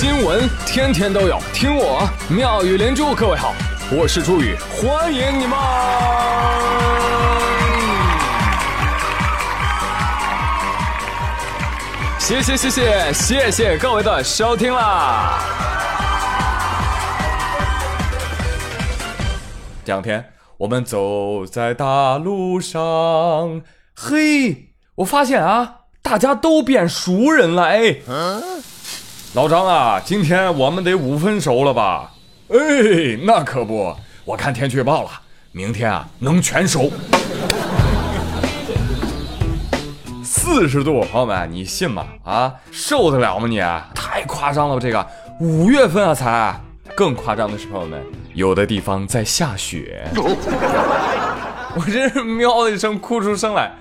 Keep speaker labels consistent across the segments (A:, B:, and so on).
A: 新闻天天都有，听我妙语连珠。各位好，我是朱宇，欢迎你们！谢谢谢谢谢谢各位的收听啦！这两天我们走在大路上，嘿，我发现啊，大家都变熟人了哎。老张啊，今天我们得五分熟了吧？哎，那可不，我看天气预报了，明天啊能全熟。四十度，朋友们，你信吗？啊，受得了吗你？太夸张了吧，这个五月份啊才。更夸张的是，朋友们，有的地方在下雪。我真是喵的一声哭出声来。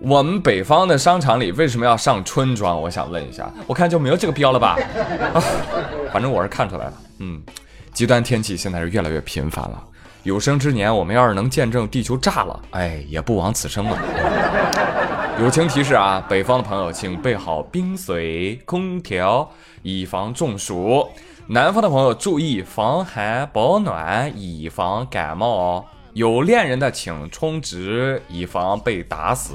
A: 我们北方的商场里为什么要上春装？我想问一下，我看就没有这个必要了吧？啊，反正我是看出来了。嗯，极端天气现在是越来越频繁了。有生之年，我们要是能见证地球炸了，哎，也不枉此生了。友情提示啊，北方的朋友请备好冰水、空调，以防中暑。南方的朋友注意防寒保暖，以防感冒哦。有恋人的请充值，以防被打死。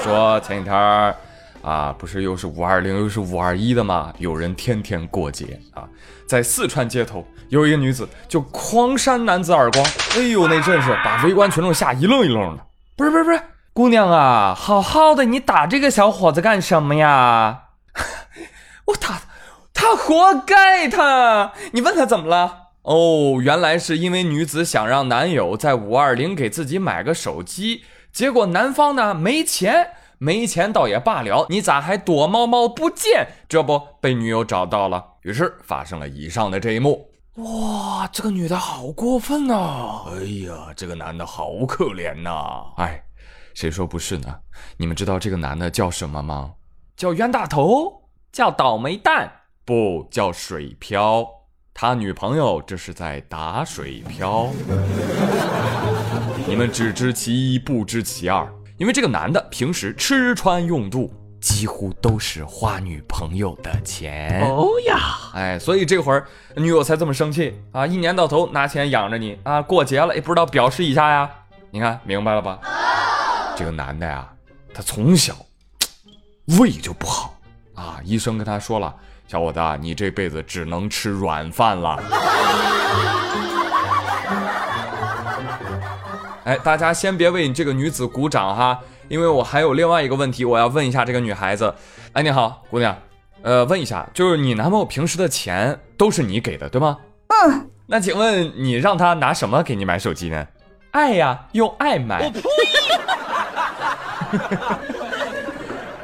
A: 说前几天啊，不是又是五二零又是五二一的吗？有人天天过节啊，在四川街头有一个女子就狂扇男子耳光，哎呦，那阵势把围观群众吓一愣一愣的。不是不是不是，姑娘啊，好好的你打这个小伙子干什么呀？我打他。他活该，他，你问他怎么了？哦，原来是因为女子想让男友在五二零给自己买个手机，结果男方呢没钱，没钱倒也罢了，你咋还躲猫猫不见？这不被女友找到了，于是发生了以上的这一幕。哇，这个女的好过分呐！哎呀，这个男的好可怜呐！哎，谁说不是呢？你们知道这个男的叫什么吗？叫冤大头，叫倒霉蛋。不叫水漂，他女朋友这是在打水漂。你们只知其一，不知其二。因为这个男的平时吃穿用度几乎都是花女朋友的钱。哦呀，哎，所以这会儿女友才这么生气啊！一年到头拿钱养着你啊，过节了也不知道表示一下呀？你看明白了吧？这个男的呀，他从小胃就不好啊，医生跟他说了。小伙子，你这辈子只能吃软饭了。哎，大家先别为你这个女子鼓掌哈，因为我还有另外一个问题，我要问一下这个女孩子。哎，你好，姑娘，呃，问一下，就是你男朋友平时的钱都是你给的，对吗？嗯。那请问你让他拿什么给你买手机呢？爱呀，用爱买。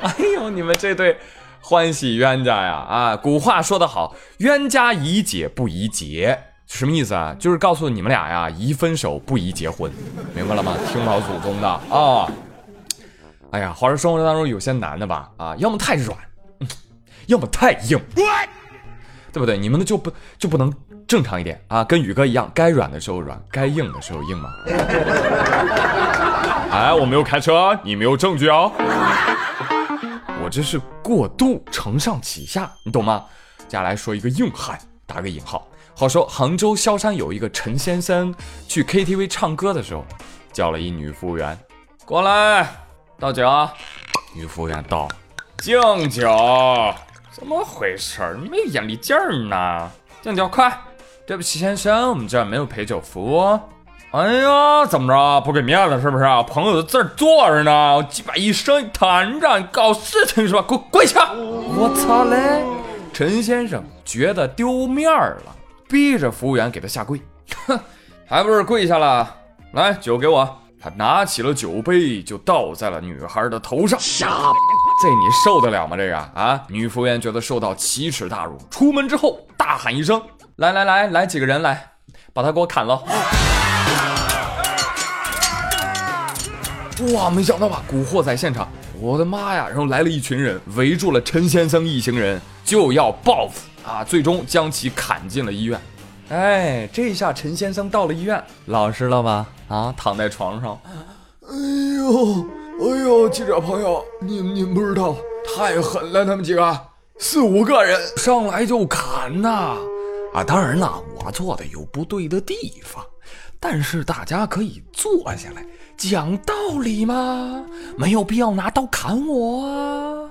A: 哎呦，你们这对。欢喜冤家呀！啊，古话说得好，冤家宜解不宜结，什么意思啊？就是告诉你们俩呀，宜分手不宜结婚，明白了吗？听老祖宗的啊！哎呀，话说生活当中有些男的吧，啊，要么太软，要么太硬，对不对？你们的就不就不能正常一点啊？跟宇哥一样，该软的时候软，该硬的时候硬吗？哎，我没有开车，你没有证据哦！我这是过度承上启下，你懂吗？接下来说一个硬汉，打个引号。话说杭州萧山有一个陈先生去 KTV 唱歌的时候，叫了一女服务员过来倒酒。女服务员道：敬酒。怎么回事？没眼力劲儿呢？敬酒，快！对不起，先生，我们这儿没有陪酒服务。哎呀，怎么着？不给面子是不是？朋友在这儿坐着呢，我鸡巴一声弹着，搞事情是吧？给我跪下！我操嘞！陈先生觉得丢面了，逼着服务员给他下跪。哼，还不是跪下了？来，酒给我。他拿起了酒杯，就倒在了女孩的头上。这你受得了吗？这个啊，女服务员觉得受到奇耻大辱，出门之后大喊一声：“来来来，来几个人来，把他给我砍了！”哇，没想到吧？古惑仔现场，我的妈呀！然后来了一群人，围住了陈先生一行人，就要报复啊！最终将其砍进了医院。哎，这下陈先生到了医院，老实了吧？啊，躺在床上。哎呦，哎呦，记者朋友，你们你们不知道，太狠了，他们几个四五个人上来就砍呐！啊，当然了，我做的有不对的地方，但是大家可以坐下来讲道理嘛，没有必要拿刀砍我啊！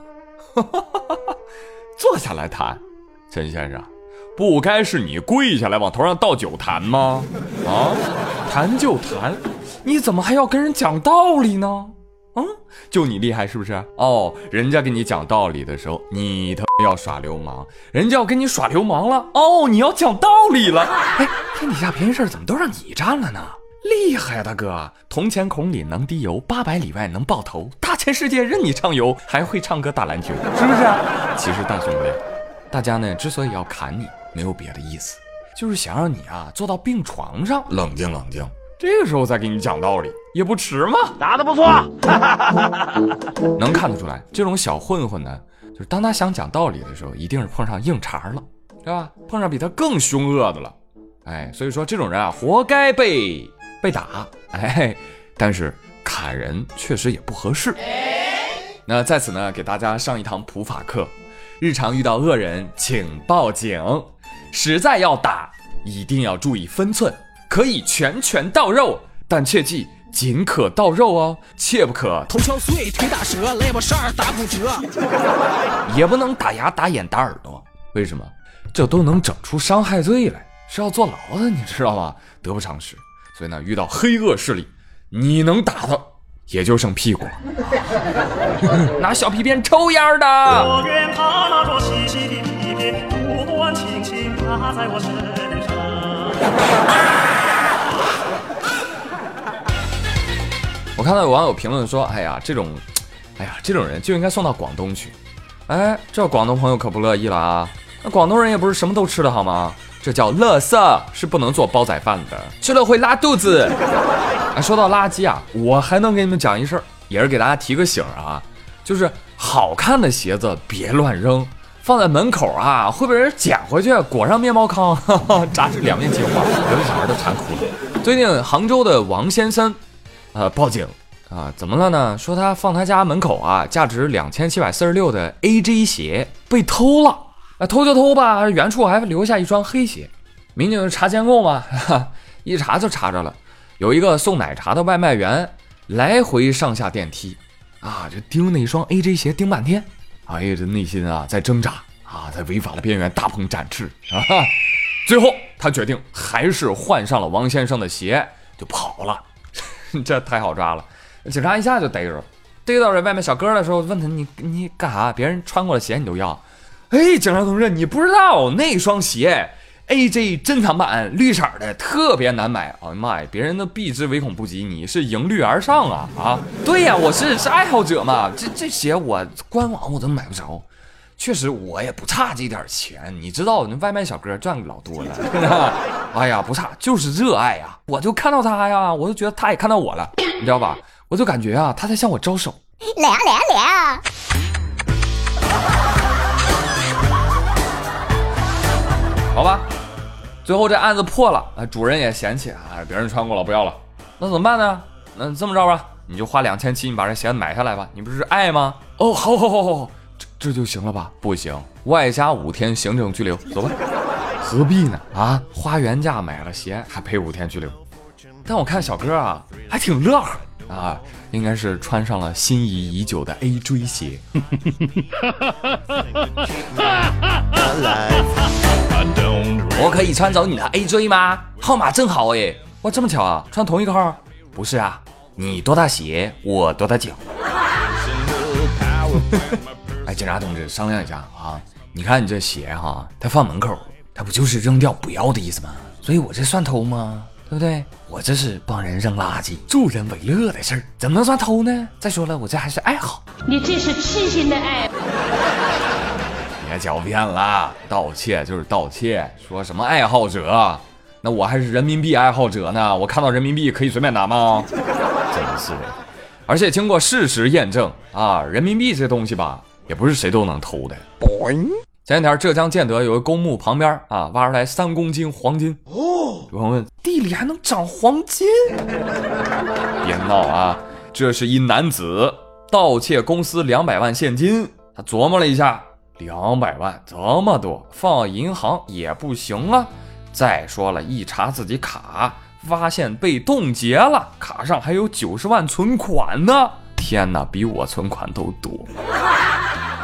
A: 坐下来谈，陈先生，不该是你跪下来往头上倒酒谈吗？啊，谈就谈，你怎么还要跟人讲道理呢？嗯，就你厉害是不是？哦，人家给你讲道理的时候，你他妈要耍流氓；人家要跟你耍流氓了，哦，你要讲道理了。哎，天底下便宜事怎么都让你占了呢？厉害啊，大哥！铜钱孔里能滴油，八百里外能爆头，大千世界任你畅游，还会唱歌打篮球，是不是？其实大兄弟，大家呢之所以要砍你，没有别的意思，就是想让你啊坐到病床上，冷静冷静。这个时候再给你讲道理也不迟嘛。
B: 打的不错，
A: 能看得出来，这种小混混呢，就是当他想讲道理的时候，一定是碰上硬茬了，对吧？碰上比他更凶恶的了，哎，所以说这种人啊，活该被被打，哎，但是砍人确实也不合适。那在此呢，给大家上一堂普法课，日常遇到恶人，请报警，实在要打，一定要注意分寸。可以拳拳到肉，但切记仅可到肉哦，切不可
C: 头敲碎、腿打折、肋巴扇、打骨折，
A: 也不能打牙、打眼、打耳朵。为什么？这都能整出伤害罪来，是要坐牢的，你知道吗？得不偿失。所以呢，遇到黑恶势力，你能打他，也就剩屁股了。拿小皮鞭抽烟的。我愿他拿着细细的皮鞭，不断轻轻打在我身上。我看到有网友评论说：“哎呀，这种，哎呀，这种人就应该送到广东去。”哎，这广东朋友可不乐意了啊！那广东人也不是什么都吃的好吗？这叫垃圾，是不能做煲仔饭的，吃了会拉肚子。啊，说到垃圾啊，我还能给你们讲一事儿，也是给大家提个醒啊，就是好看的鞋子别乱扔，放在门口啊会被人捡回去裹上面包糠，炸成两面金花，有的小孩都馋哭了。最近杭州的王先生。呃，报警啊！怎么了呢？说他放他家门口啊，价值两千七百四十六的 AJ 鞋被偷了。啊，偷就偷吧，原处还留下一双黑鞋。民警查监控嘛，一查就查着了，有一个送奶茶的外卖员来回上下电梯，啊，就盯那双 AJ 鞋盯半天。哎呀，这内心啊在挣扎啊，在违法的边缘大鹏展翅啊。最后他决定还是换上了王先生的鞋就跑了。这太好抓了，警察一下就逮着了。逮到这外卖小哥的时候，问他：“你你干啥？别人穿过的鞋你都要？”哎，警察同志，你不知道那双鞋 AJ 珍藏版绿色的，特别难买。哎呀妈呀，别人都避之唯恐不及，你是迎绿而上啊啊！对呀，我是是爱好者嘛。这这鞋我官网我都买不着。确实，我也不差这点钱，你知道，那外卖小哥赚老多了。哎呀，不差，就是热爱呀！我就看到他呀，我就觉得他也看到我了，你知道吧？我就感觉啊，他在向我招手。来啊来啊来啊！好吧，最后这案子破了，啊，主人也嫌弃啊，别人穿过了不要了，那怎么办呢？那这么着吧，你就花两千七，你把这鞋子买下来吧。你不是爱吗？哦，好好好好好。这这就行了吧？不行，外加五天行政拘留。走吧，何必呢？啊，花原价买了鞋，还赔五天拘留。但我看小哥啊，还挺乐呵啊，应该是穿上了心仪已久的 AJ 鞋。我可以穿走你的 A J 吗？号码正好哎，哇，这么巧啊，穿同一个号？不是啊，你多大鞋，我多大脚。哎，警察同志，商量一下啊！你看你这鞋哈，他放门口，他不就是扔掉不要的意思吗？所以我这算偷吗？对不对？我这是帮人扔垃圾、助人为乐的事儿，怎么能算偷呢？再说了，我这还是爱好。
D: 你这是痴心的爱。
A: 别狡辩了，盗窃就是盗窃，说什么爱好者？那我还是人民币爱好者呢，我看到人民币可以随便拿吗？真是的！而且经过事实验证啊，人民币这东西吧。也不是谁都能偷的。前两天浙江建德有个公墓旁边啊，挖出来三公斤黄金。哦，有人问地里还能长黄金？别闹啊！这是一男子盗窃公司两百万现金，他琢磨了一下，两百万这么多，放银行也不行啊。再说了，一查自己卡，发现被冻结了，卡上还有九十万存款呢。天哪，比我存款都多。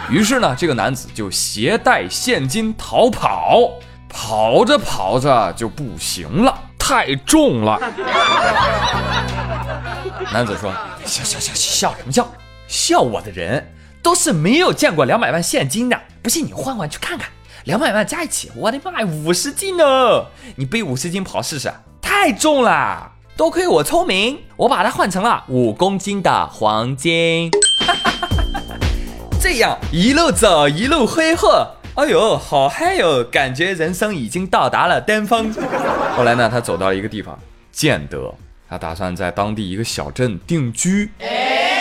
A: 于是呢，这个男子就携带现金逃跑，跑着跑着就不行了，太重了。男子说：“笑笑笑笑什么笑？笑我的人都是没有见过两百万现金的。不信你换换去看看，两百万加一起，我的妈呀，五十斤呢！你背五十斤跑试试，太重了。多亏我聪明，我把它换成了五公斤的黄金。这样一路走一路挥霍，哎呦，好嗨哟！感觉人生已经到达了巅峰。后来呢，他走到一个地方，建德。”他打算在当地一个小镇定居。哎，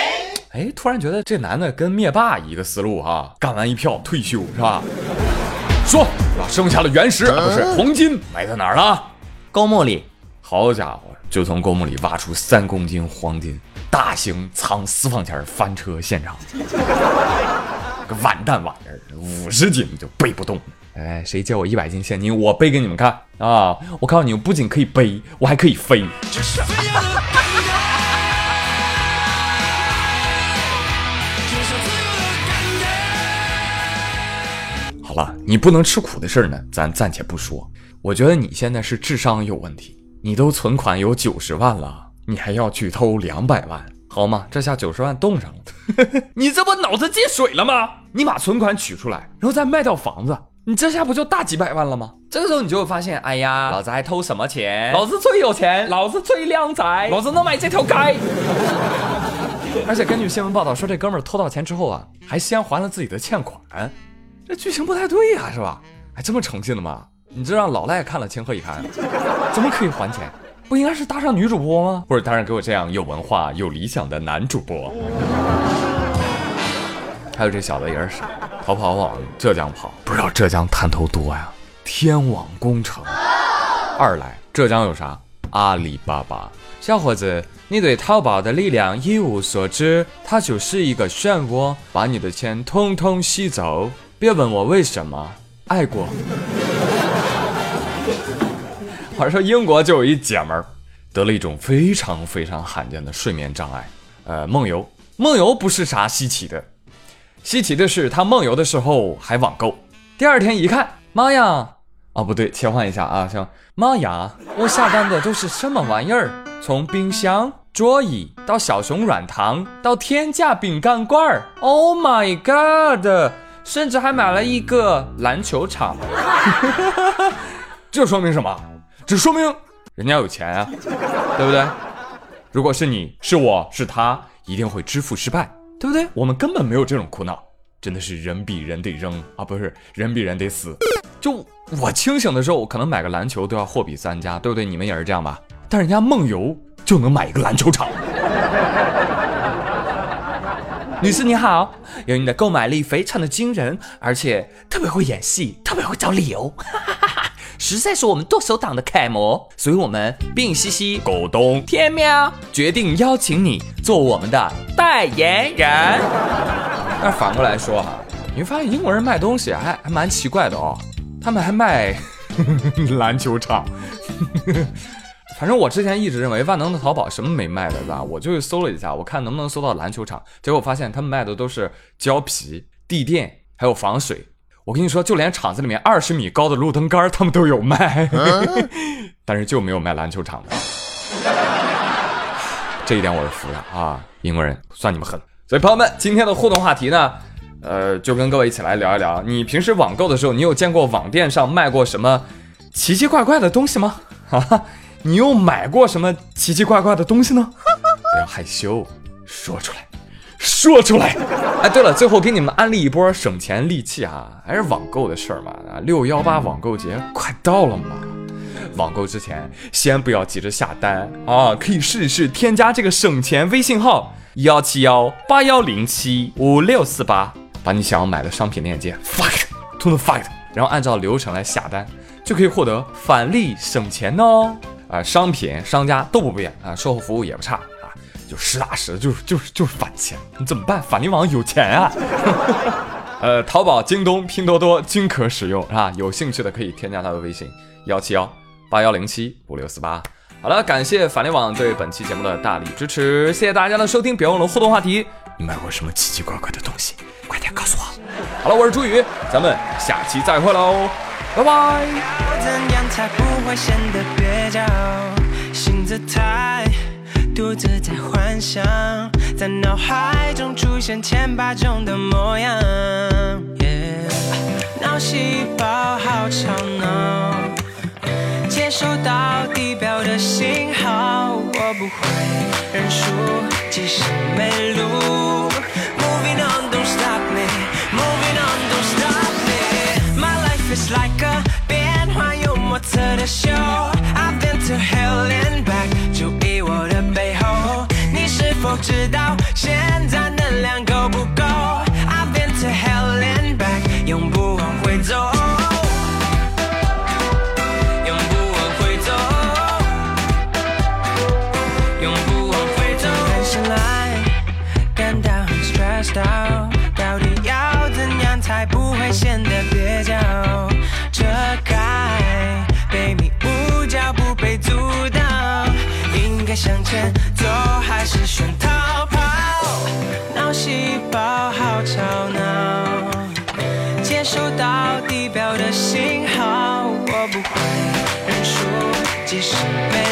A: 突然觉得这男的跟灭霸一个思路哈，干完一票退休是吧？说，把剩下的原石不是黄金埋在哪儿了？公墓里。好家伙，就从公墓里挖出三公斤黄金，大型藏私房钱翻车现场。个完蛋玩意儿，五十斤就背不动。哎，谁借我一百斤现金，我背给你们看啊！我告诉你，我不仅可以背，我还可以飞。好了，你不能吃苦的事儿呢，咱暂且不说。我觉得你现在是智商有问题，你都存款有九十万了，你还要去偷两百万，好吗？这下九十万冻上了，你这不脑子进水了吗？你把存款取出来，然后再卖掉房子。你这下不就大几百万了吗？这个时候你就会发现，哎呀，老子还偷什么钱？老子最有钱，老子最靓仔，老子能买这条街。而且根据新闻报道说，这哥们儿偷到钱之后啊，还先还了自己的欠款。这剧情不太对呀，是吧？还这么诚信的吗？你这让老赖看了情何以堪？怎么可以还钱？不应该是搭上女主播吗？或者搭上给我这样有文化、有理想的男主播？还有这小子也是傻，逃跑往浙江跑，不知道浙江探头多呀？天网工程。二来，浙江有啥？阿里巴巴。小伙子，你对淘宝的力量一无所知，它就是一个漩涡，把你的钱通通吸走。别问我为什么，爱过。话说英国就有一姐们儿，得了一种非常非常罕见的睡眠障碍，呃，梦游。梦游不是啥稀奇的。稀奇的是，她梦游的时候还网购。第二天一看，妈呀！哦，不对，切换一下啊，像。妈呀，我下单的都是什么玩意儿？从冰箱、桌椅到小熊软糖，到天价饼干罐儿。Oh my god！甚至还买了一个篮球场。这说明什么？这说明人家有钱啊，对不对？如果是你是我是他，一定会支付失败。对不对？我们根本没有这种苦恼，真的是人比人得扔啊，不是人比人得死。就我清醒的时候，我可能买个篮球都要货比三家，对不对？你们也是这样吧？但人家梦游就能买一个篮球场。女士你好，由于你的购买力非常的惊人，而且特别会演戏，特别会找理由。实在是我们剁手党的楷模，所以我们病西西、狗东、天喵决定邀请你做我们的代言人。那反过来说哈，你会发现英国人卖东西还还蛮奇怪的哦，他们还卖 篮球场。反正我之前一直认为万能的淘宝什么没卖的，对吧？我就去搜了一下，我看能不能搜到篮球场，结果发现他们卖的都是胶皮、地垫还有防水。我跟你说，就连厂子里面二十米高的路灯杆，他们都有卖，但是就没有卖篮球场的。这一点我是服了啊！英国人算你们狠。所以朋友们，今天的互动话题呢，呃，就跟各位一起来聊一聊，你平时网购的时候，你有见过网店上卖过什么奇奇怪怪的东西吗？啊，你又买过什么奇奇怪怪的东西呢？不要害羞，说出来。说出来，哎，对了，最后给你们安利一波省钱利器啊，还是网购的事儿嘛。啊，六幺八网购节快到了嘛，网购之前先不要急着下单啊，可以试一试添加这个省钱微信号幺七幺八幺零七五六四八，把你想要买的商品链接发给他，通通发给他，然后按照流程来下单，就可以获得返利省钱哦。啊，商品商家都不变啊，售后服务也不差啊。就实打实的，就是就是就是返钱，你怎么办？返利网有钱啊！呃，淘宝、京东、拼多多均可使用啊。有兴趣的可以添加他的微信幺七幺八幺零七五六四八。好了，感谢返利网对本期节目的大力支持，谢谢大家的收听，别忘了互动话题，你买过什么奇奇怪怪的东西？快点告诉我。好了，我是朱宇，咱们下期再会喽，拜拜。
B: 要怎样才不会显得蹩脚？心姿态，独自在幻想，在脑海中出现千百种的模样。Yeah 脑细胞好吵闹，接收到地表的信号，我不会认输，即使没路。Is like a 变幻又莫测的秀。I've been to hell and back，注意我的背后。你是否知道现在能量够不够？I've been to hell and back，永不往回走。永不往回走，永不往回走。人生来感到很 stressed out，到底要怎样才不会显得前走还是选逃跑？脑细胞好吵闹。接收到地表的信号，我不会认输，即使没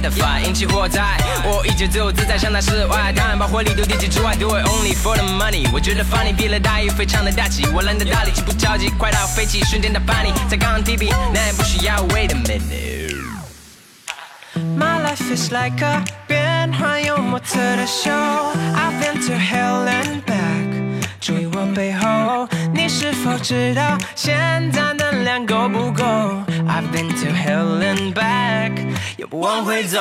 B: 可是 I spit the fire，引起火灾。我依旧自由自在，像那室外，当然把火力都地击之外，do it only for the money。我觉得 funny，比了大雨，非常的大气。我懒得大力气，不着急，快到飞起，瞬间的叛逆，在刚刚提笔，那也不需要 wait a minute。My life is like a 变幻又莫测的 show。I've been to hell and back，注意我背后，你是否知道现在能量够不够 ？I've been to hell and back，又不往回走。